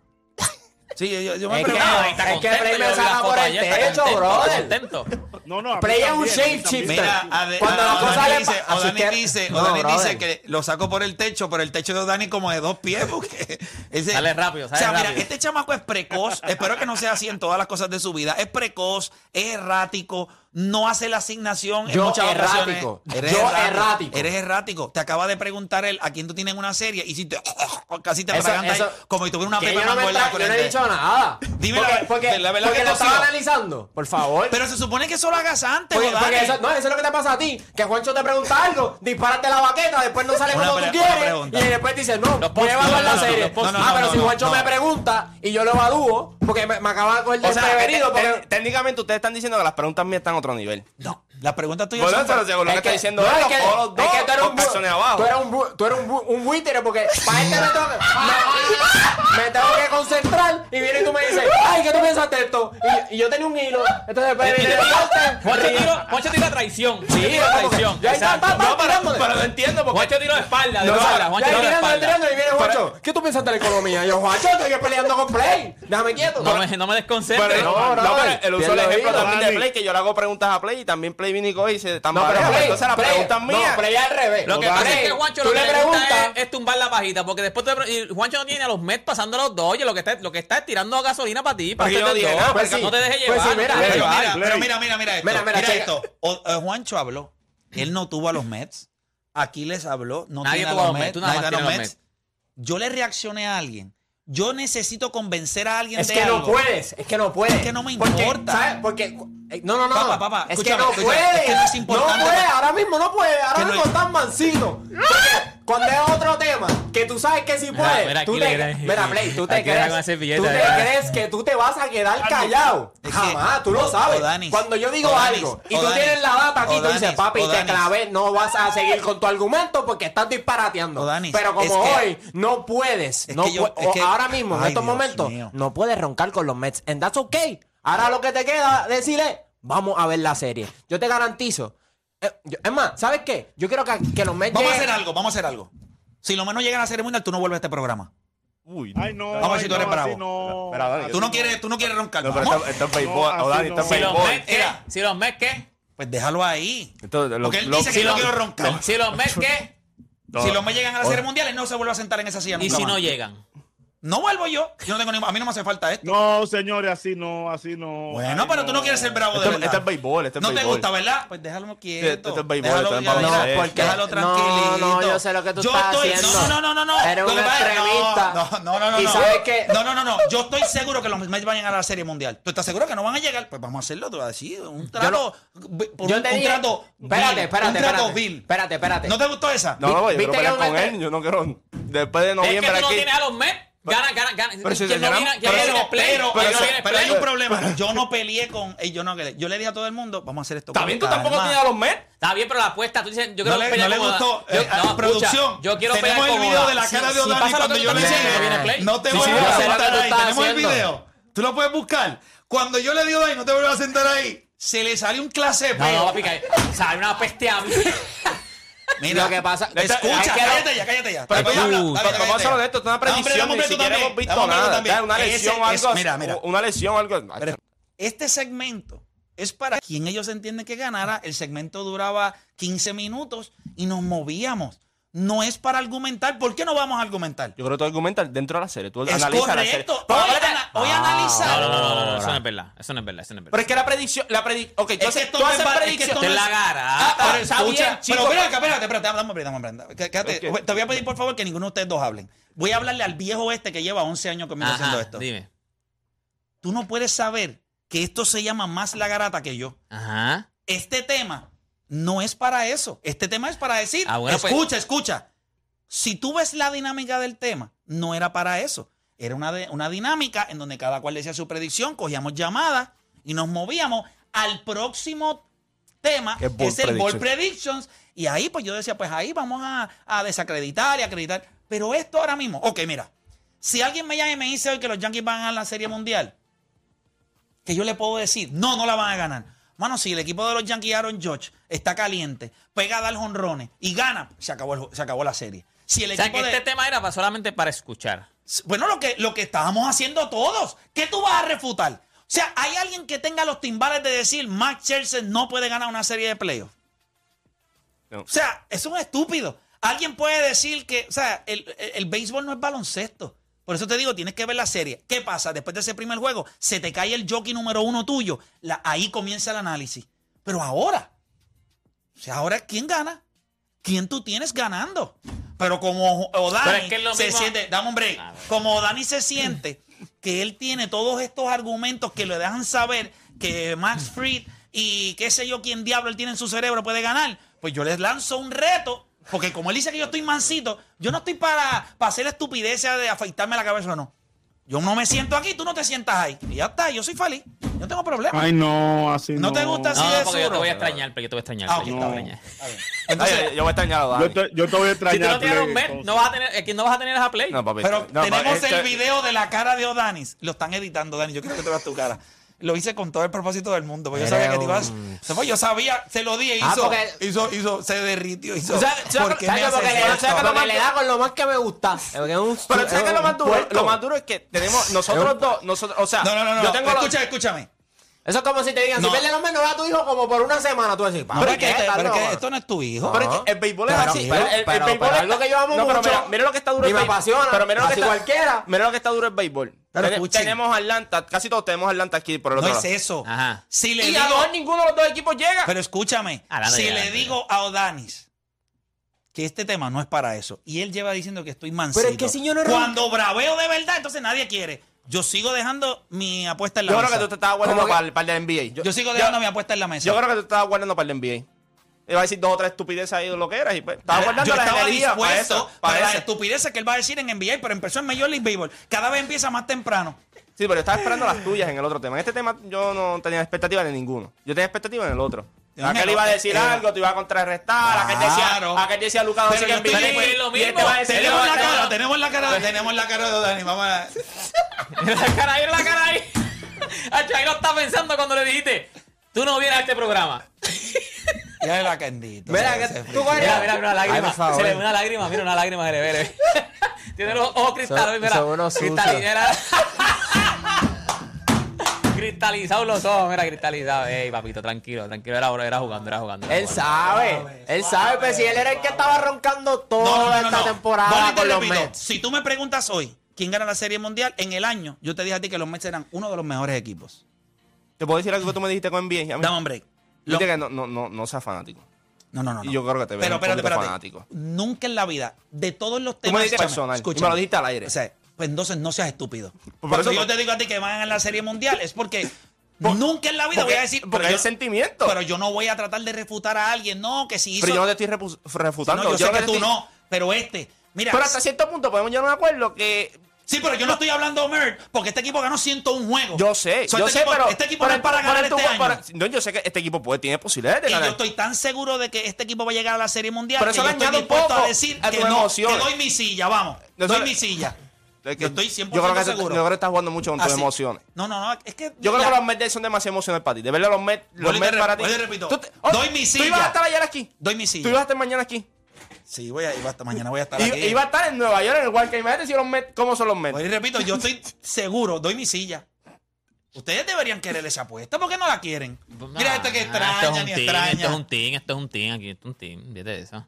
Sí, yo, me preguntaba. Es, que Play me saca por el techo, brother. No, no, Play es un shapeshifter. Cuando las cosas le dice, o Dani dice, o Dani dice que lo saco por el techo, pero el techo de Dani como de dos pies, porque ese, rápido, O sea, mira, este chamaco es precoz, espero que no sea así en todas las cosas de su vida. Es precoz, es errático, no hace la asignación. Yo, en muchas errático. Eres Yo errático. errático. Eres errático. Te acaba de preguntar él a quién tú tienes una serie y si te, (laughs) casi te atragantas como si tuviera una pepa no mangola Yo no he dicho nada. Dime porque, la, porque, la verdad porque que te estaba analizando. Por favor. Pero se supone que eso lo hagas antes, porque, porque eso, No, eso es lo que te pasa a ti. Que Juancho te pregunta algo, dispárate la baqueta, después no sale como tú quieres. Y después dices, no, voy a evaluar la serie. Ah, pero si Juancho me pregunta y yo lo evalúo, porque me acaba de coger desprevenido. Técnicamente ustedes están diciendo que las preguntas mías están otro nivel. No. La pregunta tuya bueno, son, lo que está diciendo no, es que, los dos, es que tú eres un, bu abajo. Tú eres un, tú eres un, un buitre porque para este me tengo, que, me, me, tengo que concentrar y viene y tú me dices, ay, ¿qué tú pensaste de esto? Y, y, yo tenía un hilo, entonces pues, después viene el Poncho tira traición. Sí, traición. Yo ahí pero lo entiendo porque... Juancho tiró de espalda, de espalda. Juancho tiró de espalda. y viene Juancho, ¿qué tú pensaste de la economía? yo, Juancho, estoy peleando con Play. Déjame quieto. No me desconcentres. No, no, el uso del ejemplo también de Play, que yo le hago preguntas a Play y también Play Play Vinico y se tambalea. No, pero entonces la pregunta es mía. No, Play al revés. Lo que pasa es que Juancho lo que le pregunta es, tumbar la pajita. Porque después Juancho no tiene a los Mets pasando a los Lo que está, lo que está es tirando gasolina pues para ti. Para yo no te dejes pues llevar. Mira, mira, pero mira, mira, mira esto. Mira, mira, eh, Juancho habló. Él no tuvo a los Mets. Aquí les habló. No nadie tiene a los Mets. A los Mets. Yo le reaccioné a alguien. Yo necesito convencer a alguien de algo. Es que no puedes, es que no puedes. Es que no me importa. ¿Sabes? Porque eh, no, no, no. Papá, papá. Es que no puede. No, puede. Ahora mismo no puede. Ahora mismo no están mancitos. Cuando es otro tema, que tú sabes que sí puede. Mira, tú te, mira Play, tú te, crees, tú te crees que tú te vas a quedar callado. Jamás, tú lo sabes. Cuando yo digo algo y tú tienes la data aquí, tú dices, papi, te clavé, no vas a seguir con tu argumento porque estás disparateando. Pero como hoy no puedes, ahora mismo, en estos momentos, no puedes roncar con los Mets. And that's okay. Ahora lo que te queda decirle, vamos a ver la serie. Yo te garantizo. Eh, es más, ¿sabes qué? Yo quiero que, que los Mets Vamos a hacer algo, vamos a hacer algo. Si lo menos llegan a la serie mundial, tú no vuelves a este programa. Uy, Ay, no. Vamos a ver si tú eres no, bravo. no. Espera, Tú no quieres, tú no quieres roncar. No, pero esto, es. No, Si los béisbol. Mets, ¿qué? Eh, si los Mets, ¿qué? Pues déjalo ahí. Entonces, lo- Porque él lo- dice que no quiero roncar. Si los Mets, ¿qué? (laughs) Si los me llegan a la serie mundial, él no se vuelve a sentar en esa silla ¿Y si más. no llegan? No vuelvo yo. yo no tengo ni, a mí no me hace falta esto. No, señores, así no, así no. Bueno, ay, pero no. tú no quieres ser bravo de este. Este es béisbol, este es No béisbol. te gusta, ¿verdad? Pues déjalo quieto. Este, este es béisbol, déjalo, este béisbol. No, porque, déjalo tranquilito. No, no, yo sé lo que tú yo estás estoy, haciendo. No, no, no, no. Eres una entrevista. No, no, no, no. ¿Y no, sabes qué? No, no, no, no. Yo estoy seguro que los Mets van a llegar a la Serie Mundial. ¿Tú estás seguro que no van a llegar? Pues vamos a hacerlo, tú vas a decir. Un trato... Por yo un, te un trato... Espérate, espérate, espérate. Espérate, espérate. ¿No te gustó esa? No, yo quiero con él. Yo no quiero... Después de noviembre aquí... Es que tú no tienes a los Mets. Gana, gana, gana. Pero, si no gana, pero, pero, pero, pero, hay un problema. Yo no (laughs) peleé con. Yo no Yo le dije a todo el mundo, vamos a hacer esto. Está bien, tú tampoco tienes a los Mets. Está bien, pero la apuesta, tú dices, yo quiero no le, pelear no le gustó yo, eh, no, producción. yo quiero tenemos pelear Tenemos el video de la cara sí, de Odani si cuando yo le dije. No te voy a sentar ahí. Tenemos el video. Tú lo puedes buscar. Cuando yo le digo ahí, no te vuelvas a sentar ahí. Se le sale un clase de No, no, pica. Sale una peste a mí. (laughs) Mira, lo que pasa. Escucha, cállate ya, cállate ya. Pero tú, habla, pero vamos a de esto, es una predicción, no, hombre, ni siquiera hemos visto nada. Una lesión o algo. Mira, mira. Una lesión o algo. Este segmento es para quien ellos entienden que ganara. El segmento duraba 15 minutos y nos movíamos no es para argumentar. ¿Por qué no vamos a argumentar? Yo creo que tú argumentas dentro de la serie. Tú analizas la serie. Hoy, ana ah, analizar. No, no, no, no, eso no es verdad. Eso no es verdad. Eso no es verdad. Pero es que la predicción. La predic ok, tú, haces, tú haces predicciones. Te la gara. Ah, ah, pero está Pero espérate, espérate, Te voy a pedir, por favor, que ninguno de ustedes dos hablen. Voy a hablarle al viejo este que lleva 11 años conmigo haciendo esto. Dime. Tú no puedes saber que esto se llama más la garata que yo. Ajá. Este tema no es para eso. Este tema es para decir, Ah, bueno, pues- escucha, escucha. Si tú ves la dinámica del tema, no era para eso. Era una, de- una dinámica en donde cada cual decía su predicción, cogíamos llamadas y nos movíamos al próximo tema, Que es el Ball predictions. Y ahí, pues yo decía, pues ahí vamos a, a desacreditar y acreditar. Pero esto ahora mismo, ok, mira, si alguien me llama y me dice hoy que los Yankees van a ganar la Serie Mundial, que yo le puedo decir, no, no la van a ganar. Mano, si el equipo de los Yankees Aaron George está caliente, pega a dar jonrones y gana, se acabó, el se acabó la serie. Si el O sea, equipo que de- este tema era pa- solamente para escuchar. bueno, lo que, lo que estábamos haciendo todos. ¿Qué tú vas a refutar? O sea, ¿hay alguien que tenga los timbales de decir Max Scherzer no puede ganar una serie de playoffs? No. O sea, eso es un estúpido. Alguien puede decir que, o sea, el, el- el béisbol no es baloncesto. Por eso te digo, tienes que ver la serie. ¿Qué pasa? Después de ese primer juego, se te cae el jockey número uno tuyo. La- ahí comienza el análisis. Pero ahora, o sea, ahora, ¿quién gana? ¿Quién tú tienes ganando? Pero como Odani Pero es que es lo se mismo- siente, dame un break, como Dani se siente que él tiene todos estos argumentos que le dejan saber que Max Fried y qué sé yo quién diablo él tiene en su cerebro puede ganar, pues yo les lanzo un reto, porque como él dice que yo estoy mansito, yo no estoy para, para hacer estupideces de afeitarme la cabeza o no. Yo no me siento aquí, tú no te sientas ahí. Y ya está, yo soy feliz. No tengo problema. Ay, no, así no. ¿No te gusta así No, de porque yo te voy a extrañar, porque yo te voy a extrañar. Ah, yo te no. voy a extrañar. (laughs) Entonces, yo voy a extrañar a Yo Dani. te, yo te voy a Si tú extrañar. no tienes un vas a tener, aquí no vas a tener esa play. No, papi. Pero no, tenemos este- el video de la cara de Odanis. Lo están editando, Dani. Yo quiero que te veas tu cara. Lo hice con todo el propósito del mundo. Porque yo sabía que te ibas. fue, Yo sabía, se lo di e Ah, hizo, porque- hizo, hizo, se derritió. Hizo, ¿Tú sabes- tú sabes- ¿Por qué. Porque le- esto? ¿sabes qué? Porque le da con lo más que me gusta. Porque es un- Pero ¿sabes qué es lo más duro? puerco. Lo más duro es que tenemos nosotros dos, nosotros, o sea, No, no, no, no. yo tengo los- Escucha, escúchame. Eso es como si te digan, No. si pierdes los no ve a tu hijo como por una semana. Tú decís, No, pero es que, ¿Estás pero es que esto no es tu hijo. Pero es que el béisbol es Pero- así. pero- el, el- el pero- béisbol pero está- algo que yo amo no, pero mucho mira, mira lo que está duro y el me béisbol. apasiona, Pero mira lo que está, cualquiera. Mira lo que está duro el béisbol. Pero Ten- tenemos Atlanta, casi todos tenemos Atlanta aquí por el No otro es lado. eso. Ajá. Si le Y digo. a lo mejor ninguno de los dos equipos llega. Pero escúchame, Adelante, si le digo a Odanis que este tema no es para eso, y él lleva diciendo que estoy mansito, Pero es que si yo no era- cuando braveo de verdad, entonces nadie quiere. Yo sigo dejando mi apuesta en la yo creo mesa. que tú te estabas guardando para, el- para el NBA. Yo, sigo dejando mi apuesta en la mesa. Yo creo que tú estabas guardando para el NBA. Iba a decir dos o tres estupideces ahí de lo que era. Y pues, estaba guardando yo la estaba energía para dispuesto eso. para, Para las estupideces que él va a decir en NBA, pero empezó en Major League Baseball. Cada vez empieza más temprano. Sí, pero yo estaba esperando las tuyas en el otro tema. En este tema yo no tenía expectativa de ninguno. Yo tenía expectativa en el otro. Aquel el iba a decir algo, te iba a contrarrestar, aquel decía, aquel decía Lucas en estoy MVP, dispuesto- lo y este mismo. va a decir, Tenemos "No, la no, cara, no". tenemos la cara, tenemos la cara de Dani. Vamos a... La cara ahí, la cara ahí. (laughs) Ahí lo está pensando cuando le dijiste, tú no vienes a este programa. Ya la candita. Mira, que se tú Mira, mira, mira, una lágrima. Se le ve una lágrima, mira una lágrima se le ve. (laughs) Tiene los ojos cristalizados, Son- mira. son unos (laughs) cristalizados los ojos, mira, cristalizados. Ey, papito, tranquilo, tranquilo. Era, era jugando, era jugando. era Él jugando. sabe, él sabe, pero si él era el que estaba roncando toda No, no, no, no, esta no. temporada te con los Mets. Si tú me preguntas hoy quién gana la Serie Mundial en el año, yo te dije a ti que los Mets eran uno de los mejores equipos. Te puedo decir algo que tú me dijiste con NBA. Dame un break. Lo- que no, no, no, no seas fanático. No, no, no. Y yo creo que te ves Pero un espérate, espérate. fanático. Nunca en la vida, de todos los Tú temas. me dijiste escúchame, personal, y escúchame. me lo dijiste al aire. O sea, pues entonces no seas estúpido. Por Cuando eso- yo te digo a ti que van a ganar la Serie Mundial es porque (laughs) nunca en la vida porque- voy a decir. porque hay yo- sentimiento. Pero yo no voy a tratar de refutar a alguien, no, que si hizo. Pero yo no te estoy refutando. No, yo, sé que tú estoy- no, pero este. Mira, Pero hasta cierto punto podemos llegar a un acuerdo que Sí, pero yo no estoy hablando de Mert porque este equipo ganó 101 juegos. Yo sé, So, yo este sé, equipo- pero. Este equipo pero no es para pero ganar este año. no, yo sé que este equipo puede, tiene posibilidades de Y yo ganar. estoy tan seguro de que este equipo va a llegar a la Serie Mundial Pero que eso yo le estoy dispuesto poco a decir a que no, emociones. que doy mi silla, vamos. No, doy mi silla. Es que Yo estoy 100% yo creo que te- seguro. Yo creo que estás jugando mucho con tus Así- emociones. No, no, no, es que... Yo creo que los Mets son demasiado emocionales para ti. De verdad, los Mets, los Mets para ti. repito, Tú te- doy mi Tú silla. ibas a estar ayer aquí. Doy mi Tú silla. ibas a estar mañana aquí. Sí, voy a ir hasta mañana, voy a estar aquí. iba a estar en Nueva York, en el Walker. Imagínate si los Mets, ¿cómo son los Mets? Y repito, yo estoy (laughs) seguro, doy mi silla. Ustedes deberían querer esa apuesta, ¿por qué no la quieren? Mira este que extraña, esto es ni team, extraña. Esto es un team, esto es un team, aquí esto es un team. Fíjate de eso.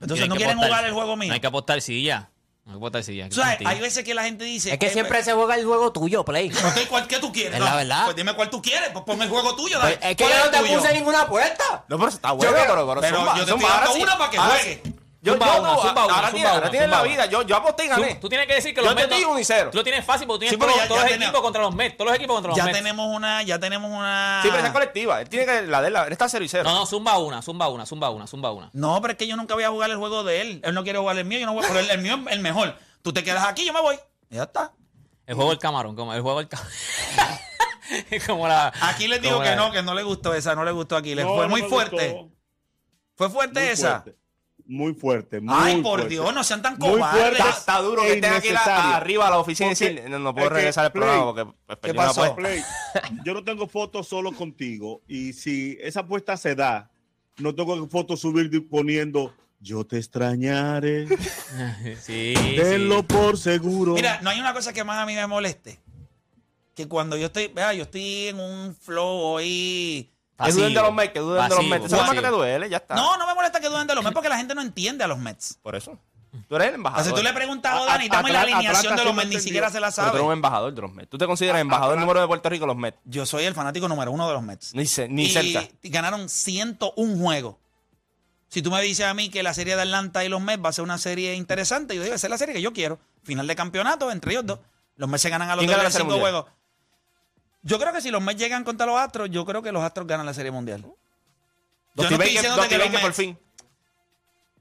Entonces no quieren apostar- jugar el juego mío. No hay que apostar silla. No hay que apostar silla. O sea, hay veces que la gente dice... Es que eh, siempre se juega el juego tuyo, Play. (laughs) Ok, ¿cuál que tú quieres? Es No, la verdad. Pues dime cuál tú quieres, pues ponme el juego tuyo. Pues es que ¿Cuál yo no te tuyo? puse ninguna apuesta. No, pero está Yo bueno, pero, pero, Pero zumba, yo te zumba, estoy dando una para que Ahora juegue. sí. Yo, Zumba yo, una, zumba una, ahora ahora una, tienes la zumba vida. Yo, yo aposté y gané. Tú, tú tienes que decir que Yo los te Mets. no- digo un y cero. Tú lo tienes fácil porque tú Sí, tienes pero todos, ya- todos ya los tenemos- equipos contra los Mets. Todos los equipos contra los Ya Mets. tenemos una, ya tenemos una... Sí, pero esa es colectiva. Él tiene que la de él, él está 0 y 0. No, no, zumba una, zumba una, zumba una, zumba una. No, pero es que yo nunca voy a jugar el juego de él. Él no quiere jugar el mío, yo no voy a... Pero el, el mío es el mejor. Tú te quedas aquí, yo me voy. Ya está. El juego del camarón, como el juego del camarón. (laughs) Como la. Aquí les digo que la- no, que no le gustó esa, no le gustó aquí. Fue no muy fuerte. gustó. Fue fuerte Muy esa. Fuerte. Muy fuerte. muy Ay, por fuerte. Dios, no sean tan Muy cobardes. fuerte. Está, está duro que estén aquí la- arriba a la oficina y decir, no, no puedo regresar al programa porque pues, una pasó? Play, yo no tengo fotos solo contigo y si esa apuesta se da, no tengo fotos subir poniendo yo te extrañaré. (laughs) Sí. Tenlo sí. por seguro. Mira, no hay una cosa que más a mí me moleste. Que cuando yo estoy, vea, yo estoy en un flow hoy. Que duden de los Mets, que duden de los Pasivo, Mets. Eso es más que te duele, ya está. No, no me molesta que duden de los Mets porque la gente no entiende a los Mets. Por eso. Tú eres el embajador. Entonces tú le preguntas a A- Dani, a- dame la alineación Atlanta de los Mets, me ni entendió. siquiera se la Pero tú eres un sabe. embajador de los Mets. ¿Tú te consideras embajador Atlanta- número de Puerto Rico los Mets? Yo soy el fanático número uno de los Mets. Ni, ce- ni y, cerca. y ganaron 101 juegos. Si tú me dices a mí que la serie de Atlanta y los Mets va a ser una serie interesante, yo digo, esa es la serie que yo quiero. Final de campeonato entre ellos dos. Los Mets se ganan a los ¿Quién dos gana de la Serie cinco Mundial? juegos. Yo creo que si los Mets llegan contra los Astros, yo creo que los Astros ganan la serie mundial. Yo no estoy Baker, diciendo que los Baker por Mets- fin.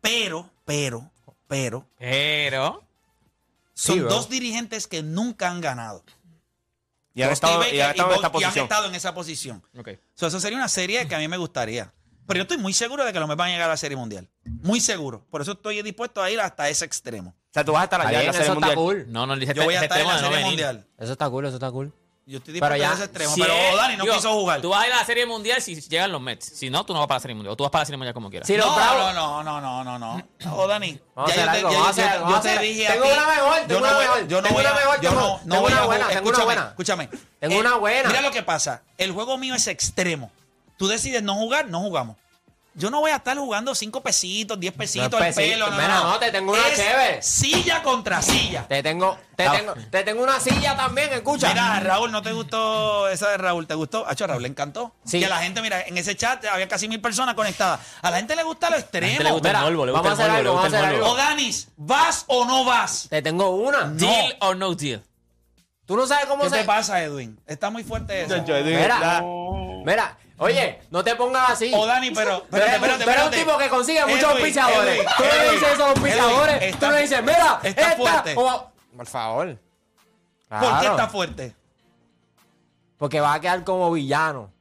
Pero, pero, pero, Pero. son Sí, dos dirigentes que nunca han ganado. Y han estado, y han estado en Bo- esta y han posición. estado en esa posición. Ok. So, eso sería una serie que a mí me gustaría. Pero yo estoy muy seguro de que los Mets van a llegar a la Serie Mundial. Muy seguro. Por eso estoy dispuesto a ir hasta ese extremo. O sea, tú vas a estar allá en la eso Serie está Mundial. cool. No, no, dice Yo voy a estar en la no Serie. Mundial. Eso está cool, eso está cool. Yo estoy Pero dispuesto ya, a ese extremo. Si pero es- Dani no digo, quiso jugar. Tú vas a ir a la Serie Mundial si llegan los Mets. Si no, tú no vas para la Serie Mundial. O tú vas para la Serie Mundial como quieras. Los no, no, no, no, no, no, no. O Dani. Yo te- dije a Tengo ti- una mejor, yo tengo no una voy- mejor, Yo no tengo voy una a- tengo- una a buena, tengo una Escúchame, buena. escúchame. Tengo una buena. Mira lo que pasa. El juego mío es extremo. Tú decides no jugar, no jugamos. Yo no voy a estar jugando cinco pesitos, diez pesitos No al es pesito. pelo. No, Mira, no, no, te tengo una Es chévere. Silla contra silla. Te tengo, te tengo, te tengo una silla también, escucha. Mira, Raúl, ¿no te gustó esa de Raúl? ¿Te gustó? Hacho, a Raúl le encantó. Sí. Y a la gente, mira, en ese chat había casi mil personas conectadas. A la gente le gusta lo gente le extremo. gusta Mira, el morbo, le gusta vamos a el hacer morbo, algo, a hacer morbo. O Danis, ¿vas o no vas? Te tengo una. Deal or no deal. Tú no sabes cómo ¿Qué se... te pasa, Edwin? Está muy fuerte eso. Mira, mira, oye, no te pongas así. O Dani, pero. Tú eres, Espérate, espérate, tú eres un tipo que consigue muchos Edwin, auspiciadores. Edwin, Tú no le dices eso a los Edwin, auspiciadores. Tú está- no le dices, mira, está esta, fuerte. o- Por favor. ¿Por qué está fuerte? Porque va a quedar como villano.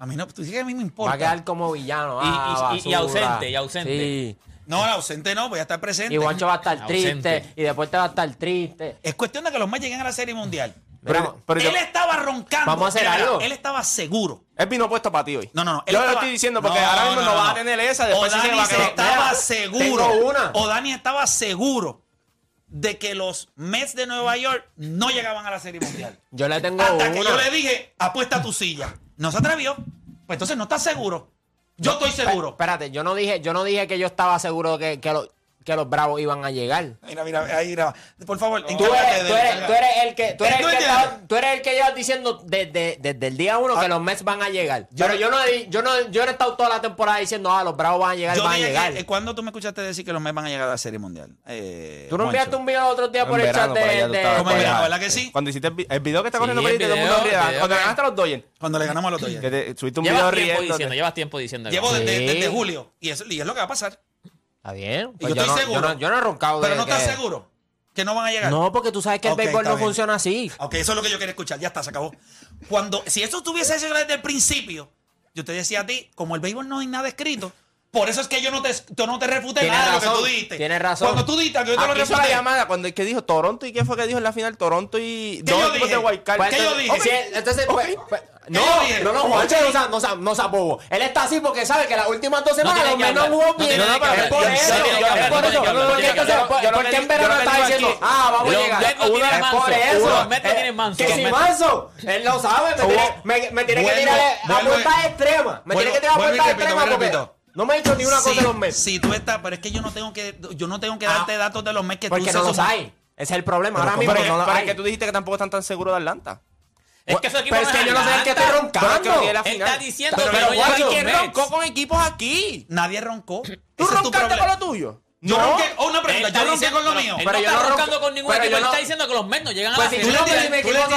A mí no, tú dices que a mí me Va a importa. quedar como villano. Y- Ah, y- y- y basura. ausente, y ausente. Sí. No, ausente no, voy a estar presente. Y Juancho va a estar (laughs) Ausente. triste. Y después te va a estar triste. Es cuestión de que los Mets lleguen a la Serie Mundial. Pero yo- él estaba roncando. Vamos a hacer Mira, algo. Él estaba seguro. Él vino puesto para ti hoy. No, no, no. él Yo lo estaba- estoy diciendo porque ahora mismo no, vas a tener esa. Después o sí se Dani va a se quedar. estaba Mira, seguro. tengo una. O Dani estaba seguro de que los Mets de Nueva York no llegaban a la Serie Mundial. yo le tengo Hasta que una. yo le dije, apuesta tu silla. No se atrevió. Pues entonces no estás seguro. Yo estoy seguro. Espérate, yo no dije, yo no dije que yo estaba seguro que, que, los- que los bravos iban a llegar. Mira, mira, ahí graba. Por favor, Tú eres, de- tú, eres, tú eres el que, tú eres el ¿Tú que, entiendes? estaba- tú eres el que llevas diciendo desde, desde el día uno que los Mets van a llegar. Yo- Pero yo no, he- yo no, yo no he estado toda la temporada diciendo, ah, los bravos van a llegar, Yo van a llegar. que, ¿Cuándo tú me escuchaste decir que los Mets van a llegar a la Serie Mundial? Eh, Tú no enviaste un video el otro día por En el verano, chat de... tú de- estabas ¿Cómo por es allá. verano, verdad que sí? Cuando hiciste el, vi- el video que está corriendo Sí, por ahí, el todo el mundo Cuando ganaste a los Dodgers, Cuando le ganamos a los Dodgers. subiste un video Llevas tiempo riendo. diciendo, llevas tiempo diciendo. Llevo desde, julio. Y, eso, y es lo que va a pasar. Está bien. Pues yo estoy no, seguro. Yo no, yo no he roncado Pero de no estás seguro que no van a llegar. No, porque tú sabes que el béisbol no bien. funciona así. Ok, eso es lo que yo quería escuchar. Ya está, se acabó. Cuando, si eso estuviese hecho desde el principio, yo te decía a ti, como el béisbol no hay nada escrito, por eso es que yo no te, yo no te refuté Tienes nada de lo que tú dijiste. tienes razón. Cuando tú dijiste que yo te lo Aquí hizo la refuté. llamada cuando el que dijo Toronto y qué fue que dijo en la final Toronto y ¿Qué dos yo equipos dije? de Wild Card. Pues ¿Qué yo entonces- dije? sí, entonces, pues, pues, no, yo dije? no, no, Juancho no, sea- no, sea- no sea bobo. Él está así porque sabe que las últimas dos semanas tiene los que menos hablar, jugó no bien. tiene que Es hablar, por no eso, tiene que es hablar, por no eso. tiene que hablar, no Porque tiene que entonces, hablar. ¿por- Yo lo ¿por que qué en digo- verano yo lo que está digo diciendo, aquí- ah, vamos a Los llegar? Mets no tienen Es manso. por eso. Los Mets no Eh, tienen manso. Que Los si Mets- manso, él lo sabe, me tiene, me, me tiene que Vuelvo, tirar a vuelvo- puertas extremas. Me tiene que tirar a vuelvo y puertas repito, extremas vuelvo y porque repito. No me ha dicho ni una cosa de los Mets. Si tú estás, pero es que yo no tengo que, yo no tengo que Ah, darte datos de los Mets que tú Porque se no los hay. Ese es el problema. Pero Ahora ¿cómo mismo Pero, no los pero hay. que tú dijiste que tampoco están tan seguros de Atlanta. Es que esos equipos Pero es que yo no sé en qué estoy roncando. Pero que está diciendo Pero- que pero, ¿Quién Mets. roncó con equipos aquí? Nadie roncó. ¿Tú roncaste con lo tuyo? Yo No. ronqué, oh, una Él pregunta, yo ronqué con lo mío. Él Pero no yo está no roncando ronco- con ningún pero equipo. yo Él no- está diciendo que los Mets no llegan a Pues la si Tú tú le no tienes- tú le los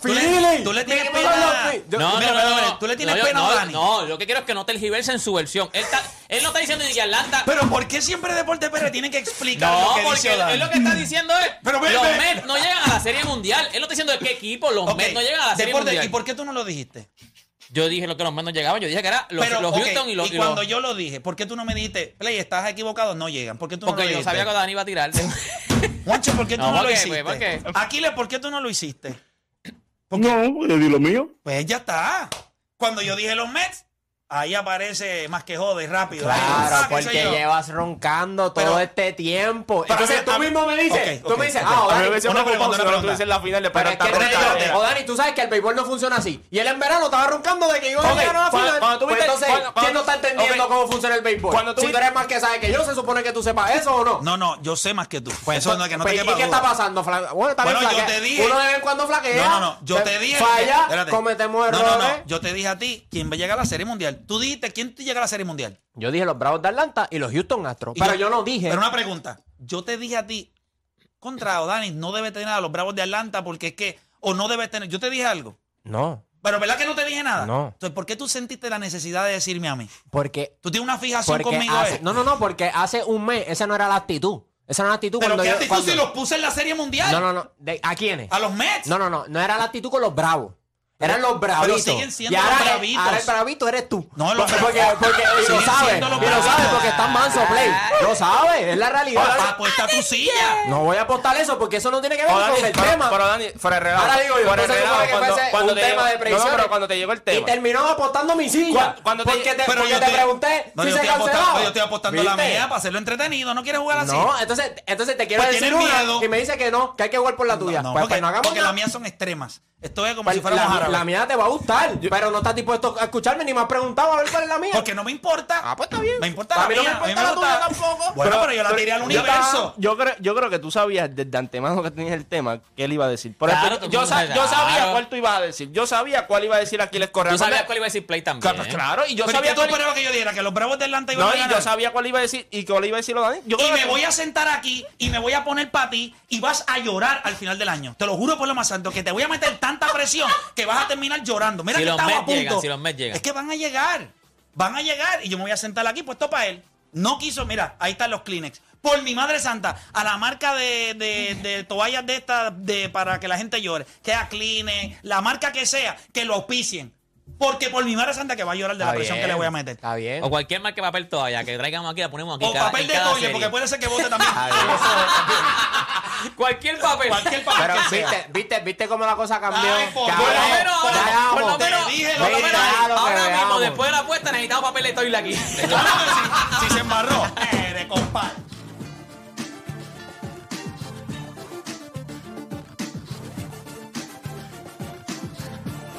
tú le- Phillies. tú le tienes pena- los. Yo- No, Mira, no, mira, no, tú le tienes yo- pena a no, Dani. No, lo que quiero es que no tergiverse en su versión. Él, está- él no está diciendo ni que Atlanta. Pero ¿por qué siempre Deporte Pérez tiene que explicar no, lo que porque dice él, lo que está diciendo es Pero los. Mets no llegan a la Serie Mundial. Él no está diciendo de qué equipo los Mets no llegan a la Serie Mundial. ¿Y por qué tú no lo dijiste? Yo dije lo que los Mets no llegaban. Yo dije que era los, Pero, los Houston y los. y y los- cuando yo lo dije, ¿por qué tú no me dijiste, Play, estás equivocado? No llegan. ¿Por qué tú no porque lo yo dijiste? sabía que Dani iba a tirar. (laughs) Juancho, ¿por qué tú No, no, ¿por lo hiciste? Pues, ¿por qué? Aquiles, ¿por qué tú no lo hiciste? No, yo di lo mío. Pues ya está. Cuando yo dije los Mets, ahí aparece más que jode rápido. Claro, Ah, porque llevas roncando todo Pero- este tiempo. Pero Entonces tú mismo me dices, tú me dices, ah, hubiese una pregunta, no pregunta. estuviese en la final, pero pero es que espérate, Odani, tú sabes que el béisbol no funciona así. Y él en verano estaba roncando de que iba a llegar a la final. cuando tú Pues viste- entonces, ¿quién no está entendiendo cómo funciona el béisbol? Cuando tú si tú eres más que sabes que yo, se supone que tú sepas eso o no. No, no, yo sé más que tú. Pues eso no es que no te Pues, quepa ¿Y qué está pasando? Bueno, yo te dije- Uno de vez en cuando flaquea. No, no, no. Yo te dije. Falla, cometemos No, errores. no, no. Yo te dije a ti quién va a llegar a la Serie Mundial. Tú dijiste quién te llega a la Serie Mundial. Yo dije los Bravos de Atlanta y los Houston Astros. Y Pero yo no dije. Pero una pregunta. Yo te dije a ti, contra O'Dani, no debe tener a los Bravos de Atlanta porque es que, o no debe tener. Yo te dije algo. No, Pero ¿verdad que no te dije nada? No. Entonces, ¿por qué tú sentiste la necesidad de decirme a mí? porque. Tú tienes una fijación conmigo, hace- ¿eh? no, no, no, porque hace un mes esa no era la actitud. Esa no era la actitud Pero cuando ¿qué yo. actitud cuando- si los puse en la Serie Mundial? No, no, no. ¿De- ¿A quiénes? ¿A los Mets? No, no, no. No era la actitud con los bravos. Eran los pero bravitos. siguen siendo y ahora, los bravitos. ahora el bravito eres tú. No, los porque, porque, porque- y lo sabes. Y lo sabes bravitos. porque están manso play. Lo sabes, es la realidad. Papá, apuesta tu silla. No voy a apostar eso porque eso no tiene que ver O con el pero, tema. pero Dani, fuera de relajo. Ahora digo yo, fuera relajo, cuando, cuando un te tema llegó- de No, predicciones. pero cuando te llegó el tema. Y terminó apostando mi silla. Cuando- te- porque te, Pero porque yo te estoy- pregunté No, si yo se estoy apostando, yo estoy apostando la ¿Viste? mía para hacerlo entretenido. No quieres jugar así. No, entonces, entonces te quiero Pues decir una y me dice que no, que hay que jugar por la tuya. No, pues, porque, pues no hagamos porque nada. las mías son extremas. Esto es como Pues si fuéramos la, mía te va a gustar, pero no estás dispuesto a escucharme ni me has preguntado a ver cuál es la mía. Porque no me importa. Ah, pues está bien. Me importa A la mí no me mía. a mí importa la tuya tampoco. Bueno, pero, yo la tiré al yo universo. Yo creo, yo creo que tú sabías desde antemano que tenías el tema que él iba a decir. Por Claro, ejemplo, todo yo, sa- yo sabía claro. cuál tú ibas a decir. Yo sabía cuál iba a decir Aquiles Correa. Tú sabías Cuando- cuál iba a decir Play también. Claro, pues claro, y yo Pero ¿y sabía qué tú cuál- esperabas que yo dijera? Que los Bravos de Atlanta iban No, a y ganar. yo sabía cuál iba a decir y cuál iba a decir lo Dani. Yo y me que- voy a sentar aquí y me voy a poner para ti y vas a llorar al final del año. Te lo juro por lo más santo, que te voy a meter tanta presión que vas a terminar llorando. Mira Si que los estaba a punto. llegan, si los Mets llegan. Es que van a llegar. Van a llegar y yo me voy a sentar aquí puesto para él. No quiso, mira, ahí están los Kleenex. Por mi madre santa, a la marca de, de, de toallas de estas de, para que la gente llore, que a Kleenex, la marca que sea, que lo auspicien. Porque por mi madre santa que va a llorar de la Está presión bien, que le voy a meter. Está bien. O cualquier marca de papel todavía que traigamos aquí, la ponemos aquí. O cada- papel en de cada toile, serie. porque puede ser que vote también. (laughs) Cualquier papel. Cualquier papel Pero que sea. viste, viste, viste cómo la cosa cambió. Ay, por. Por lo menos ahora, ya por lo vamos. menos, dije, por lo vete menos lo que ahora mismo, veamos. después de la apuesta, necesitamos papel de toile aquí. Claro que sí, si se embarró. (laughs) Eh, de compadre.